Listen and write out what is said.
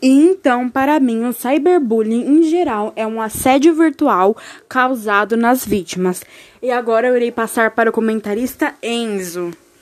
E então, para mim, o cyberbullying em geral é um assédio virtual causado nas vítimas. E agora eu irei passar para o comentarista Enzo.